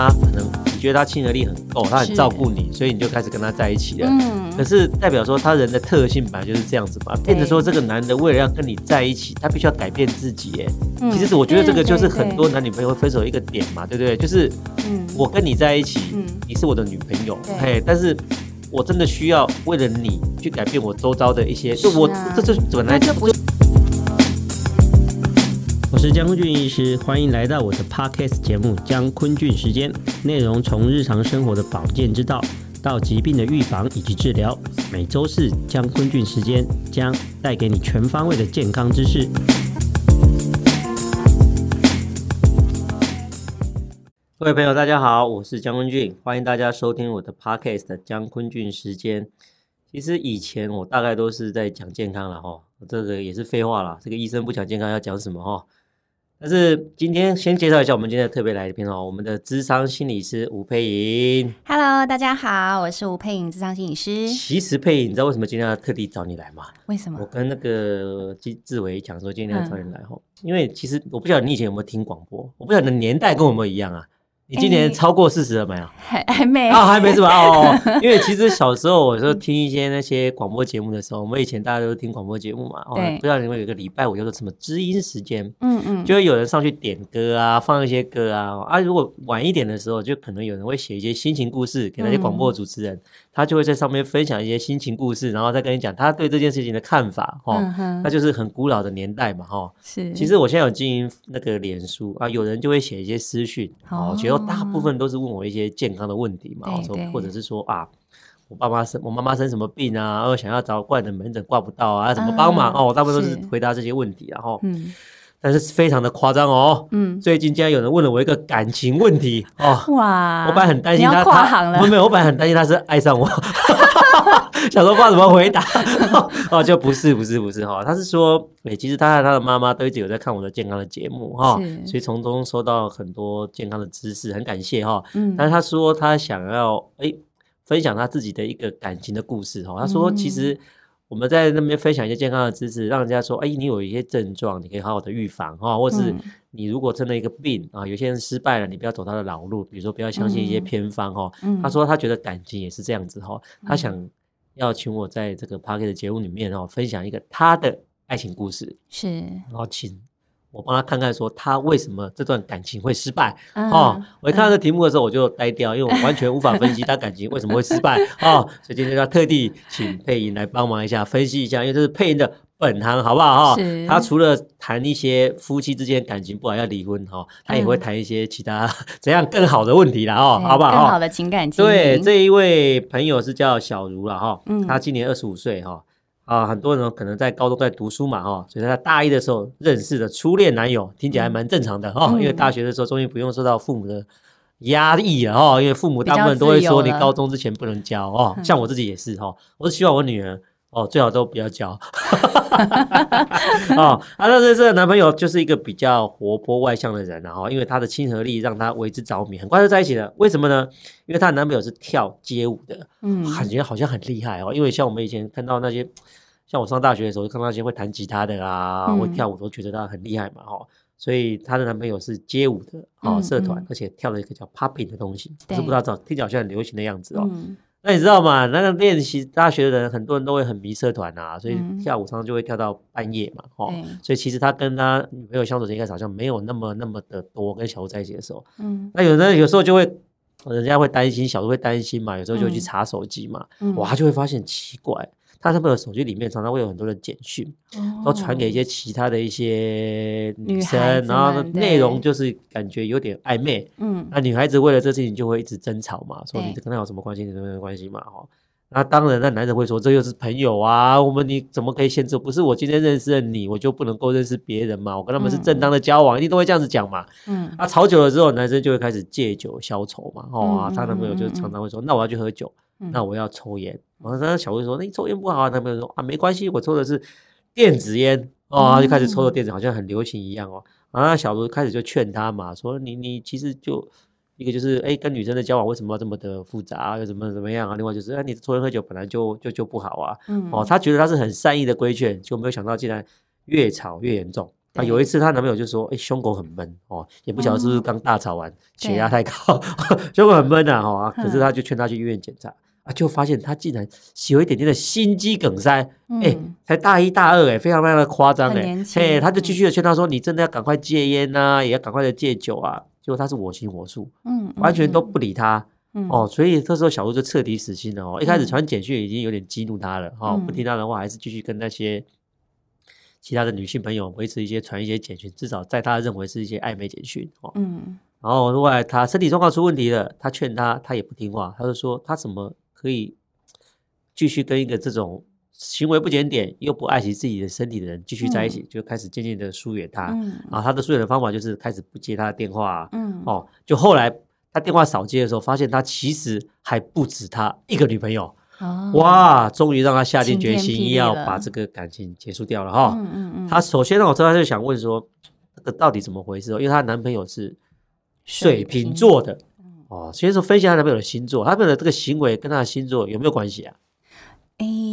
他可能你觉得他亲和力很够，他很照顾你，所以你就开始跟他在一起了。嗯，可是代表说他人的特性本来就是这样子嘛，变成说这个男的为了要跟你在一起，他必须要改变自己。哎，其实我觉得这个就是很多男女朋友会分手一个点嘛，对不对？就是，我跟你在一起，你是我的女朋友，嘿，但是我真的需要为了你去改变我周遭的一些，就我这这本来就不。我是江坤俊医师，欢迎来到我的 Podcast 节目《江坤俊时间》，内容从日常生活的保健之道到疾病的预防以及治疗，每周四江坤俊时间将带给你全方位的健康知识。各位朋友，大家好，我是江坤俊，欢迎大家收听我的 Podcast《江坤俊时间》。其实以前我大概都是在讲健康了哈，这个也是废话啦，这个医生不讲健康要讲什么哈？但是今天先介绍一下我们今天的特别来宾哦，我们的智商心理师吴佩莹。Hello，大家好，我是吴佩莹，智商心理师。其实佩莹，你知道为什么今天要特地找你来吗？为什么？我跟那个纪志伟讲说今天要找你来哦，嗯、因为其实我不晓得你以前有没有听广播，我不晓得你的年代跟我们一样啊。你今年超过四十了没有？还还没啊，还没是吧？哦，因为其实小时候我说听一些那些广播节目的时候，我们以前大家都听广播节目嘛。哦。不知道你们有个礼拜五叫做什么知音时间？嗯嗯。就会有人上去点歌啊，放一些歌啊。啊，如果晚一点的时候，就可能有人会写一些心情故事给那些广播主持人，他就会在上面分享一些心情故事，然后再跟你讲他对这件事情的看法。哈，那就是很古老的年代嘛。哈，是。其实我现在有经营那个脸书啊，有人就会写一些私讯，哦，其实大部分都是。问我一些健康的问题嘛，对对，或者是说啊，我爸妈生我妈妈生什么病啊，然后想要找挂的门诊挂不到啊，怎么帮忙哦？我大部分都是回答这些问题，然后，嗯，但是非常的夸张哦，嗯，最近竟然有人问了我一个感情问题哦，哇，我本来很担心他，他没有，我本来很担心他是爱上我。想说不知道怎么回答？哦，就不是不是不是哈，他是说，哎，其实他和他的妈妈都一直有在看我的健康的节目哈，所以从中收到很多健康的知识，很感谢哈。嗯，但是他说他想要哎分享他自己的一个感情的故事哈。他说其实我们在那边分享一些健康的知识，让人家说哎，你有一些症状，你可以好好的预防哈，或是你如果真的一个病啊，有些人失败了，你不要走他的老路，比如说不要相信一些偏方哈。他说他觉得感情也是这样子哈，他想。要请我在这个 Podcast 的节目里面哦，分享一个他的爱情故事，是，然后请我帮他看看说他为什么这段感情会失败、嗯、哦。我一看到这题目的时候我就呆掉，嗯、因为我完全无法分析他感情为什么会失败 哦。所以今天要特地请配音来帮忙一下分析一下，因为这是配音的。本行好不好哈？是他除了谈一些夫妻之间感情不好要离婚哈，他也会谈一些其他 怎样更好的问题啦哦，好不好？更好的情感。对，这一位朋友是叫小茹了哈，他今年二十五岁哈啊，很多人可能在高中在读书嘛哈，所以他大一的时候认识的初恋男友，听起来还蛮正常的哈，因为大学的时候终于不用受到父母的压抑了哈，因为父母大部分都会说你高中之前不能交哦，像我自己也是哈，我是希望我女儿。哦，最好都不要交。哦，啊，但是这个男朋友就是一个比较活泼外向的人，然后因为他的亲和力让他为之着迷，很快就在一起了。为什么呢？因为她的男朋友是跳街舞的，嗯，感觉好像很厉害哦。因为像我们以前看到那些，像我上大学的时候就看到那些会弹吉他的啊，会跳舞，都觉得他很厉害嘛，哈。所以她的男朋友是街舞的哦社团，而且跳了一个叫 popping 的东西，我是不知道找听起来好像很流行的样子哦。那你知道吗？那个练习大学的人，很多人都会很迷社团啊，所以跳舞常常就会跳到半夜嘛，哦，所以其实他跟他女朋友相处的应该好像没有那么那么的多，跟小茹在一起的时候，嗯，那有人有时候就会，人家会担心，小茹会担心嘛，有时候就会去查手机嘛，哇，他就会发现奇怪。他他们的手机里面常常会有很多的简讯，都传给一些其他的一些女生，然后内容就是感觉有点暧昧。嗯，那女孩子为了这事情就会一直争吵嘛，说你跟他有什么关系？你什么关系嘛？哈，那当然，那男人会说这又是朋友啊，我们你怎么可以限制？不是我今天认识了你，我就不能够认识别人嘛？我跟他们是正当的交往，一定都会这样子讲嘛。嗯，啊吵久了之后，男生就会开始借酒消愁嘛。哦，他男朋友就常常会说，那我要去喝酒。那我要抽烟，然后他小薇说：“那你抽烟不好啊。”男朋友说：“啊，没关系，我抽的是电子烟哦。”他就开始抽的电子，好像很流行一样哦。然后小薇开始就劝他嘛，说：“你你其实就一个就是哎，跟女生的交往为什么要这么的复杂？又怎么怎么样啊？另外就是哎，你抽烟喝酒本来就就就不好啊。哦，他觉得他是很善意的规劝，就没有想到竟然越吵越严重。啊，有一次她男朋友就说：“哎，胸口很闷哦，也不晓得是不是刚大吵完，血压太高，胸口很闷啊。”哈，可是他就劝她去医院检查啊，就发现他竟然有一点点的心肌梗塞。哎，才大一大二，哎，非常非常的夸张，哎，嘿，他就继续的劝他说：“你真的要赶快戒烟呐，也要赶快的戒酒啊。”结果他是我行我素，嗯，完全都不理他。哦，所以这时候小鹿就彻底死心了哦。一开始传简讯已经有点激怒他了，哈，不听他的话，还是继续跟那些其他的女性朋友维持一些传一些简讯，至少在他认为是一些暧昧简讯，哦，嗯。然后后来他身体状况出问题了，他劝他，他也不听话，他就说他怎么可以继续跟一个这种行为不检点又不爱惜自己的身体的人继续在一起，就开始渐渐的疏远他。啊，他的疏远的方法就是开始不接他的电话，嗯，哦，就后来。他电话少接的时候，发现他其实还不止他一个女朋友。哦、哇，终于让他下定决心要把这个感情结束掉了哈。嗯嗯嗯。他首先呢，我知道他就想问说，这个到底怎么回事？因为他男朋友是水瓶座的。哦，先说分析他男朋友的星座，他男朋友的这个行为跟他的星座有没有关系啊？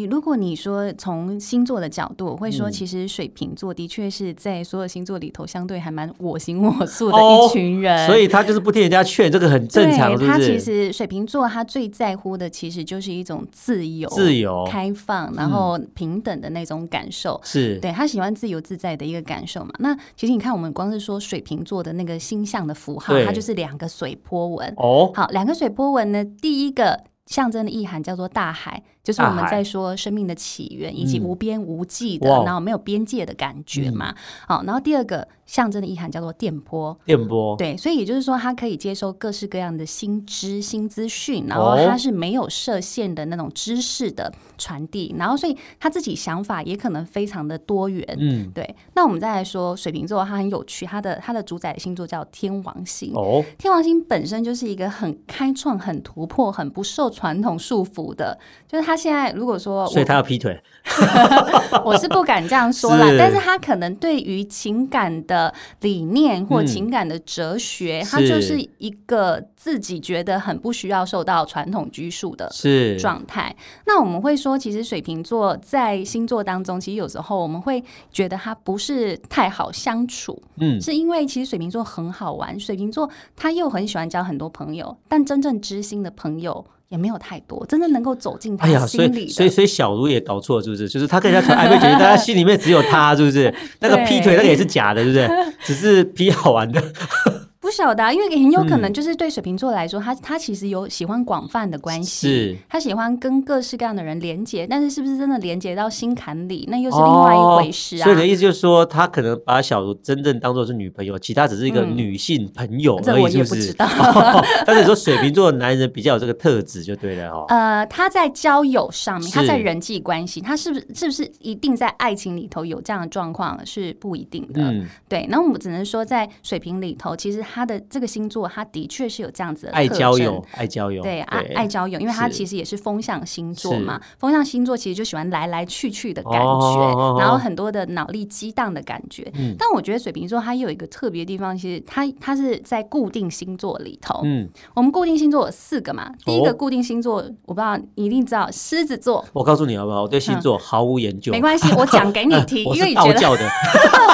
诶，如果你说从星座的角度，我会说，其实水瓶座的确是在所有星座里头相对还蛮我行我素的一群人，哦、所以他就是不听人家劝，这个很正常，对，他其实水瓶座他最在乎的其实就是一种自由、自由、开放，然后平等的那种感受。是、嗯、对他喜欢自由自在的一个感受嘛？那其实你看，我们光是说水瓶座的那个星象的符号，它就是两个水波纹。哦，好，两个水波纹呢，第一个象征的意涵叫做大海。就是我们在说生命的起源，以及无边无际的，然后没有边界的感觉嘛。好，然后第二个象征的意涵叫做电波。电波，对，所以也就是说，它可以接收各式各样的新知、新资讯，然后它是没有设限的那种知识的传递。然后，所以他自己想法也可能非常的多元。嗯，对。那我们再来说水瓶座，它很有趣，它的它的主宰星座叫天王星。哦，天王星本身就是一个很开创、很突破、很不受传统束缚的，就是。他现在如果说，所以他要劈腿，我是不敢这样说啦。是但是他可能对于情感的理念或情感的哲学，嗯、他就是一个自己觉得很不需要受到传统拘束的状态。那我们会说，其实水瓶座在星座当中，其实有时候我们会觉得他不是太好相处。嗯，是因为其实水瓶座很好玩，水瓶座他又很喜欢交很多朋友，但真正知心的朋友。也没有太多，真的能够走进他心里的。哎呀，所以所以所以小茹也搞错了，是不是？就是他跟人家传暧昧觉得大家心里面只有他，是不是？那个劈腿那个也是假的，是不是？只是劈好玩的。不晓得，啊因为很有可能就是对水瓶座来说，他他其实有喜欢广泛的关系，是他喜欢跟各式各样的人连接，但是是不是真的连接到心坎里，那又是另外一回事啊。所以你的意思就是说，他可能把小卢真正当做是女朋友，其他只是一个女性朋友而已，是不是？但是说水瓶座的男人比较有这个特质，就对了哦。呃，他在交友上面，他在人际关系，他是不是是不是一定在爱情里头有这样的状况是不一定的。对，那我们只能说在水瓶里头，其实。他的这个星座，他的确是有这样子的爱交友，爱交友，对，爱爱交友，因为他其实也是风象星座嘛。风象星座其实就喜欢来来去去的感觉，然后很多的脑力激荡的感觉。但我觉得水瓶座它有一个特别的地方，其实它它是在固定星座里头。嗯，我们固定星座有四个嘛。第一个固定星座，我不知道你一定知道，狮子座。我告诉你好不好？我对星座毫无研究。没关系，我讲给你听，因为道教的。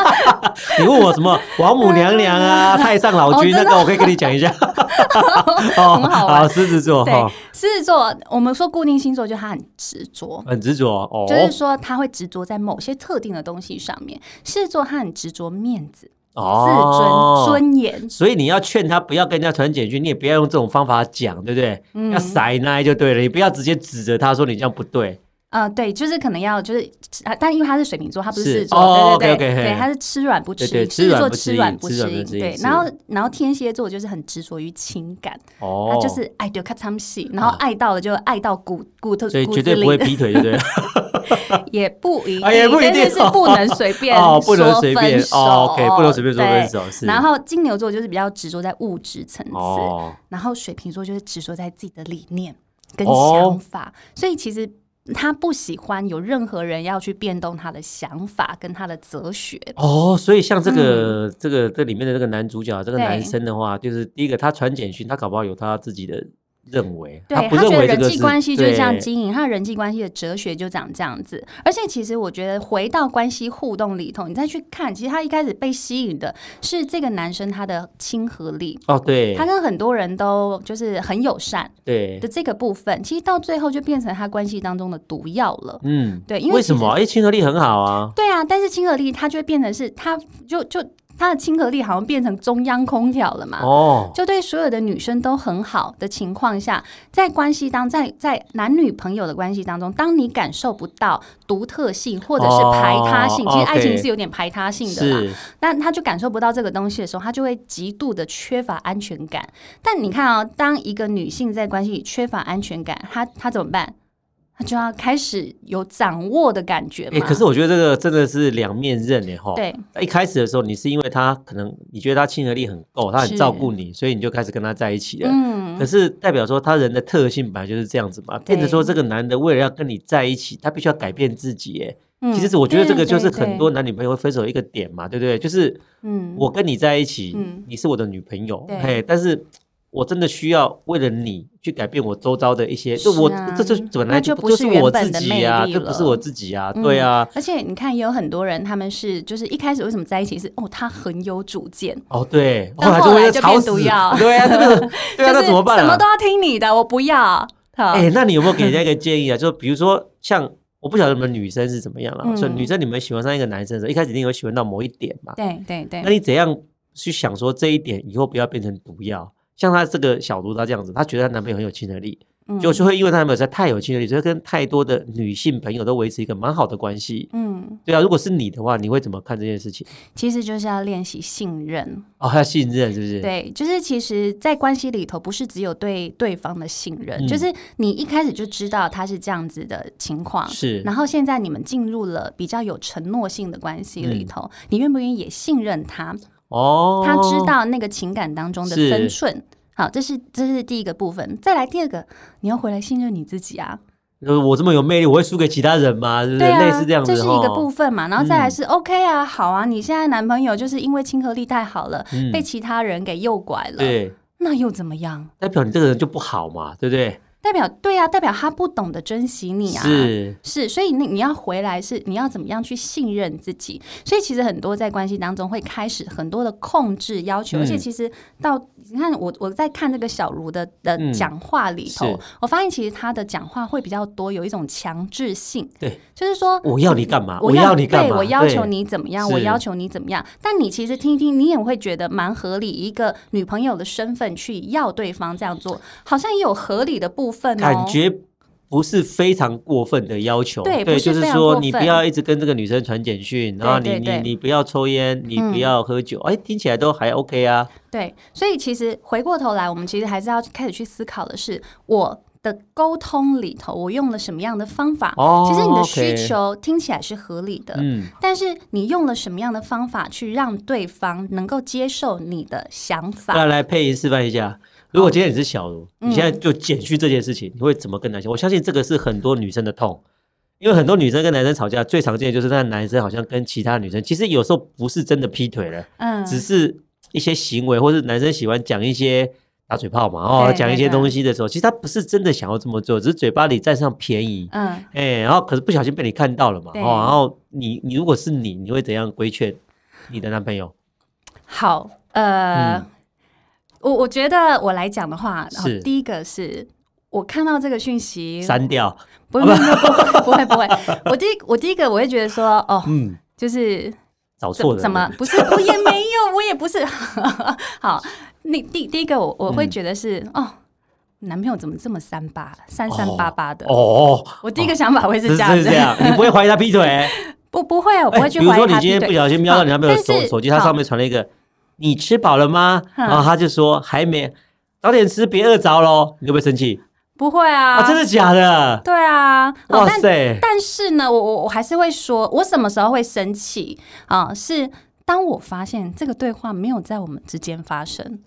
你问我什么王母娘娘啊，太上。老君，那个我可以跟你讲一下，很好玩。狮子座，对，狮子座，我们说固定星座，就他很执着，很执着哦，就是说他会执着在某些特定的东西上面。狮子座他很执着面子、自尊、尊严，所以你要劝他不要跟人家传简讯，你也不要用这种方法讲，对不对？要塞奶就对了，你不要直接指着他说你这样不对。呃，对，就是可能要就是啊，但因为他是水瓶座，他不是狮子座，对对对，对，他是吃软不吃硬，狮子座吃软不吃硬，对。然后然后天蝎座就是很执着于情感，他就是爱就看他们戏，然后爱到了就爱到骨骨头，所以绝对不会劈腿，对不对？也不一定，但是是不能随便说分手，OK，不能随便说分手。然后金牛座就是比较执着在物质层次，然后水瓶座就是执着在自己的理念跟想法，所以其实。他不喜欢有任何人要去变动他的想法跟他的哲学。哦，所以像这个、嗯、这个这里面的这个男主角这个男生的话，就是第一个他传简讯，他搞不好有他自己的认为，对，他觉得人际关系就是这样经营，他的人际关系的哲学就长这样子。而且，其实我觉得回到关系互动里头，你再去看，其实他一开始被吸引的是这个男生他的亲和力哦，对，他跟很多人都就是很友善，对的这个部分，其实到最后就变成他关系当中的毒药了。嗯，对，因为为什么？哎，亲和力很好啊，对啊，但是亲和力他就会变成是他就就。他的亲和力好像变成中央空调了嘛？哦，就对所有的女生都很好的情况下，在关系当在在男女朋友的关系当中，当你感受不到独特性或者是排他性，哦、其实爱情是有点排他性的啦。那他就感受不到这个东西的时候，他就会极度的缺乏安全感。但你看啊、哦，当一个女性在关系里缺乏安全感，她她怎么办？就要开始有掌握的感觉嘛。哎、欸，可是我觉得这个真的是两面刃哎哈。对，一开始的时候，你是因为他可能你觉得他亲和力很够，他很照顾你，所以你就开始跟他在一起了。嗯。可是代表说他人的特性本来就是这样子嘛，变成说这个男的为了要跟你在一起，他必须要改变自己。其实我觉得这个就是很多男女朋友会分手一个点嘛，对不对？就是嗯，我跟你在一起，嗯，你是我的女朋友，嘿，但是。我真的需要为了你去改变我周遭的一些，就我这就本来就不是我自己啊，这不是我自己啊，对啊。而且你看，也有很多人，他们是就是一开始为什么在一起是哦，他很有主见哦，对，后来就会变毒药，对啊，那怎么办？什么都要听你的，我不要。哎，那你有没有给人家一个建议啊？就比如说像我不晓得你们女生是怎么样啊，所以女生你们喜欢上一个男生的时候，一开始一定有喜欢到某一点嘛？对对对。那你怎样去想说这一点以后不要变成毒药？像她这个小卢，她这样子，她觉得她男朋友很有亲和力，嗯、就就会因为她男朋友实在太有亲和力，所以跟太多的女性朋友都维持一个蛮好的关系。嗯，对啊，如果是你的话，你会怎么看这件事情？其实就是要练习信任哦，要信任是不是？对，就是其实，在关系里头，不是只有对对方的信任，嗯、就是你一开始就知道他是这样子的情况，是，然后现在你们进入了比较有承诺性的关系里头，嗯、你愿不愿意也信任他？哦，他知道那个情感当中的分寸。好，这是这是第一个部分。再来第二个，你要回来信任你自己啊。我这么有魅力，我会输给其他人吗？对类似这样子，这是一个部分嘛。然后再来是、嗯、OK 啊，好啊。你现在男朋友就是因为亲和力太好了，嗯、被其他人给诱拐了，对，那又怎么样？代表你这个人就不好嘛，对不对？代表对啊，代表他不懂得珍惜你啊，是。是，所以你你要回来是你要怎么样去信任自己？所以其实很多在关系当中会开始很多的控制要求，嗯、而且其实到你看我我在看这个小茹的的讲话里头，嗯、我发现其实他的讲话会比较多，有一种强制性，对，就是说我要你干嘛？我要你干嘛？对，我要求你怎么样？我要求你怎么样？但你其实听一听，你也会觉得蛮合理，一个女朋友的身份去要对方这样做，好像也有合理的部分哦，感觉。不是非常过分的要求，对，对就是说你不要一直跟这个女生传简讯，然后你你你不要抽烟，你不要喝酒，哎、嗯，听起来都还 OK 啊。对，所以其实回过头来，我们其实还是要开始去思考的是，我的沟通里头，我用了什么样的方法？哦，其实你的需求听起来是合理的，嗯，但是你用了什么样的方法去让对方能够接受你的想法？来来，配音示范一下。如果今天你是小卢，你现在就减去这件事情，嗯、你会怎么跟男生？我相信这个是很多女生的痛，因为很多女生跟男生吵架，最常见的就是那男生好像跟其他女生，其实有时候不是真的劈腿了，嗯，只是一些行为，或是男生喜欢讲一些打嘴炮嘛，哦，讲一些东西的时候，其实他不是真的想要这么做，只是嘴巴里占上便宜，嗯，哎、欸，然后可是不小心被你看到了嘛，哦，然后你你如果是你，你会怎样规劝你的男朋友？好，呃。嗯。我我觉得我来讲的话，然后第一个是我看到这个讯息删掉，不不不不不会不会，我第一我第一个我会觉得说哦，嗯，就是找错了，怎么不是我也没有，我也不是，好，那第第一个我我会觉得是哦，男朋友怎么这么三八三三八八的哦，我第一个想法会是这样子，你不会怀疑他劈腿？不不会，我不会去怀疑他。比如说你今天不小心瞄到你男朋友手手机，他上面传了一个。你吃饱了吗？然后他就说还没，早点吃，别饿着喽。你会不会生气？不会啊，啊，真的假的？对啊，哇塞！但，但是呢，我我我还是会说，我什么时候会生气啊？是当我发现这个对话没有在我们之间发生。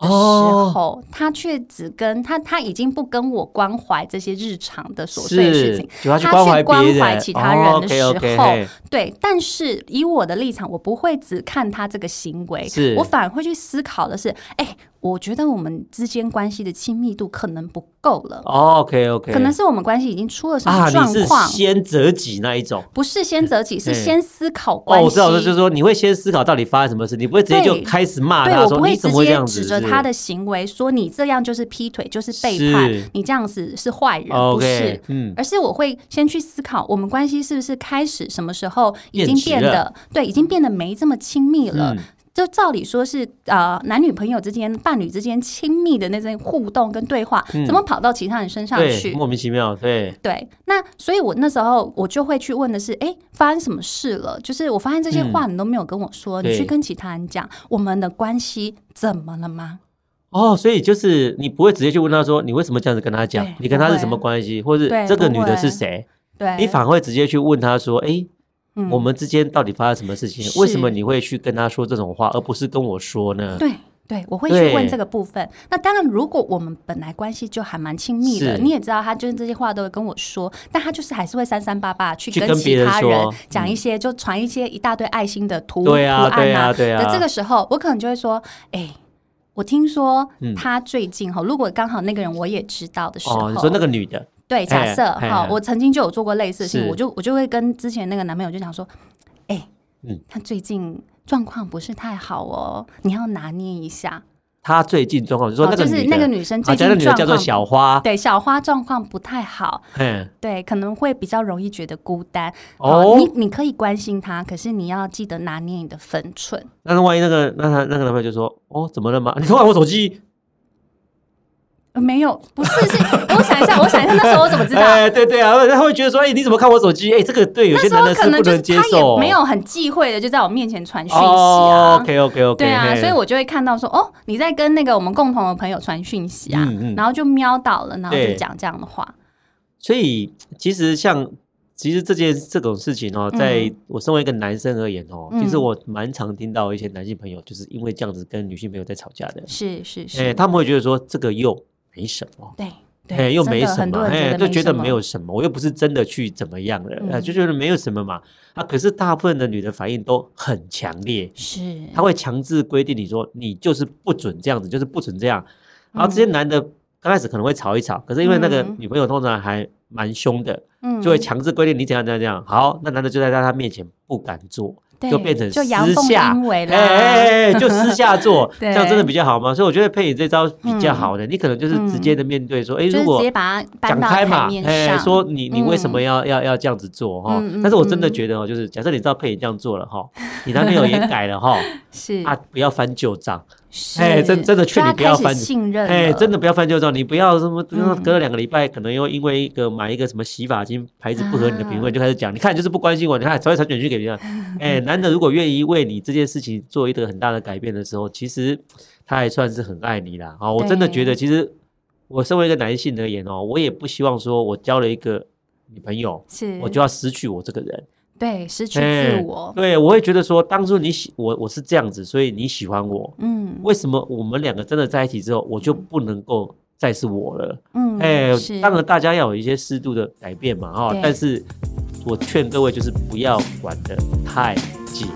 的时候，他却只跟他，他已经不跟我关怀这些日常的琐碎事情，他去关怀其他人的时候，对。但是以我的立场，我不会只看他这个行为，我反而会去思考的是，哎，我觉得我们之间关系的亲密度可能不够了。Oh, OK OK，可能是我们关系已经出了什么状况？先择己那一种？不是先择己，是先思考关系。哦，我知道，就是说你会先思考到底发生什么事，你不会直接就开始骂他说，说你怎么会这样子？指着他的行为说你这样就是劈腿，就是背叛，你这样子是坏人，okay, 不是？嗯，而是我会先去思考我们关系是不是开始什么时候已经变得对，已经变得没这么亲密了。嗯就照理说是呃男女朋友之间、伴侣之间亲密的那种互动跟对话，嗯、怎么跑到其他人身上去？莫名其妙，对对。那所以，我那时候我就会去问的是：哎，发生什么事了？就是我发现这些话你都没有跟我说，嗯、你去跟其他人讲，我们的关系怎么了吗？哦，所以就是你不会直接去问他说，你为什么这样子跟他讲？你跟他是什么关系？或者这个女的是谁？对，你反而会直接去问他说：哎。嗯、我们之间到底发生什么事情？为什么你会去跟他说这种话，而不是跟我说呢？对对，我会去问这个部分。那当然，如果我们本来关系就还蛮亲密的，你也知道，他就是这些话都会跟我说，但他就是还是会三三八八去跟其他人讲一些，就传一些一大堆爱心的图图案啊。对啊，对啊。的这个时候，我可能就会说：“哎，我听说他最近哈，如果刚好那个人我也知道的时候，哦、你说那个女的。”对，假设好，我曾经就有做过类似的事情，我就我就会跟之前那个男朋友就讲说，哎，嗯，他最近状况不是太好哦，你要拿捏一下。他最近状况，就说那个就是那个女生最近状况叫做小花，对，小花状况不太好，对，可能会比较容易觉得孤单。哦，你你可以关心她，可是你要记得拿捏你的分寸。那万一那个那他那个男朋友就说，哦，怎么了吗？你偷看我手机。没有，不是，是我想一下，我想一下，那时候我怎么知道？哎，对对啊，他会觉得说，哎，你怎么看我手机？哎，这个对有些男的是不能接受，没有很忌讳的，就在我面前传讯息啊。OK OK OK，对啊，所以我就会看到说，哦，你在跟那个我们共同的朋友传讯息啊，然后就瞄到了，然后就讲这样的话。所以其实像其实这件这种事情哦，在我身为一个男生而言哦，其实我蛮常听到一些男性朋友就是因为这样子跟女性朋友在吵架的，是是是，哎，他们会觉得说这个又。没什么，对，哎，又没什么，哎，就觉得没有什么，我又不是真的去怎么样了，嗯、就觉得没有什么嘛。啊，可是大部分的女的反应都很强烈，是，她会强制规定你说，你就是不准这样子，就是不准这样。然后这些男的刚开始可能会吵一吵，可是因为那个女朋友通常还蛮凶的，嗯，就会强制规定你怎样怎样怎样。好，那男的就在在他面前不敢做。就变成私下，哎哎哎，就私下做，这样真的比较好吗？所以我觉得佩颖这招比较好的，你可能就是直接的面对说，哎，如果直接把它讲开嘛，哎，说你你为什么要要要这样子做哈？但是我真的觉得哦，就是假设你知道佩颖这样做了哈，你男朋友也改了哈，是啊，不要翻旧账。哎，真真的劝你不要翻信任，哎，真的不要翻旧账，你不要什么隔了两个礼拜，可能又因为一个买一个什么洗发精牌子不合你的品味，就开始讲，你看就是不关心我，你看才会传简讯给别人。哎，男的如果愿意为你这件事情做一个很大的改变的时候，其实他还算是很爱你啦。啊，我真的觉得，其实我身为一个男性而言哦，我也不希望说我交了一个女朋友，是我就要失去我这个人。对，失去自我。对，我会觉得说，当初你喜我，我是这样子，所以你喜欢我。嗯，为什么我们两个真的在一起之后，我就不能够再是我了？嗯，哎，当然大家要有一些适度的改变嘛，哈。但是，我劝各位就是不要管得太紧。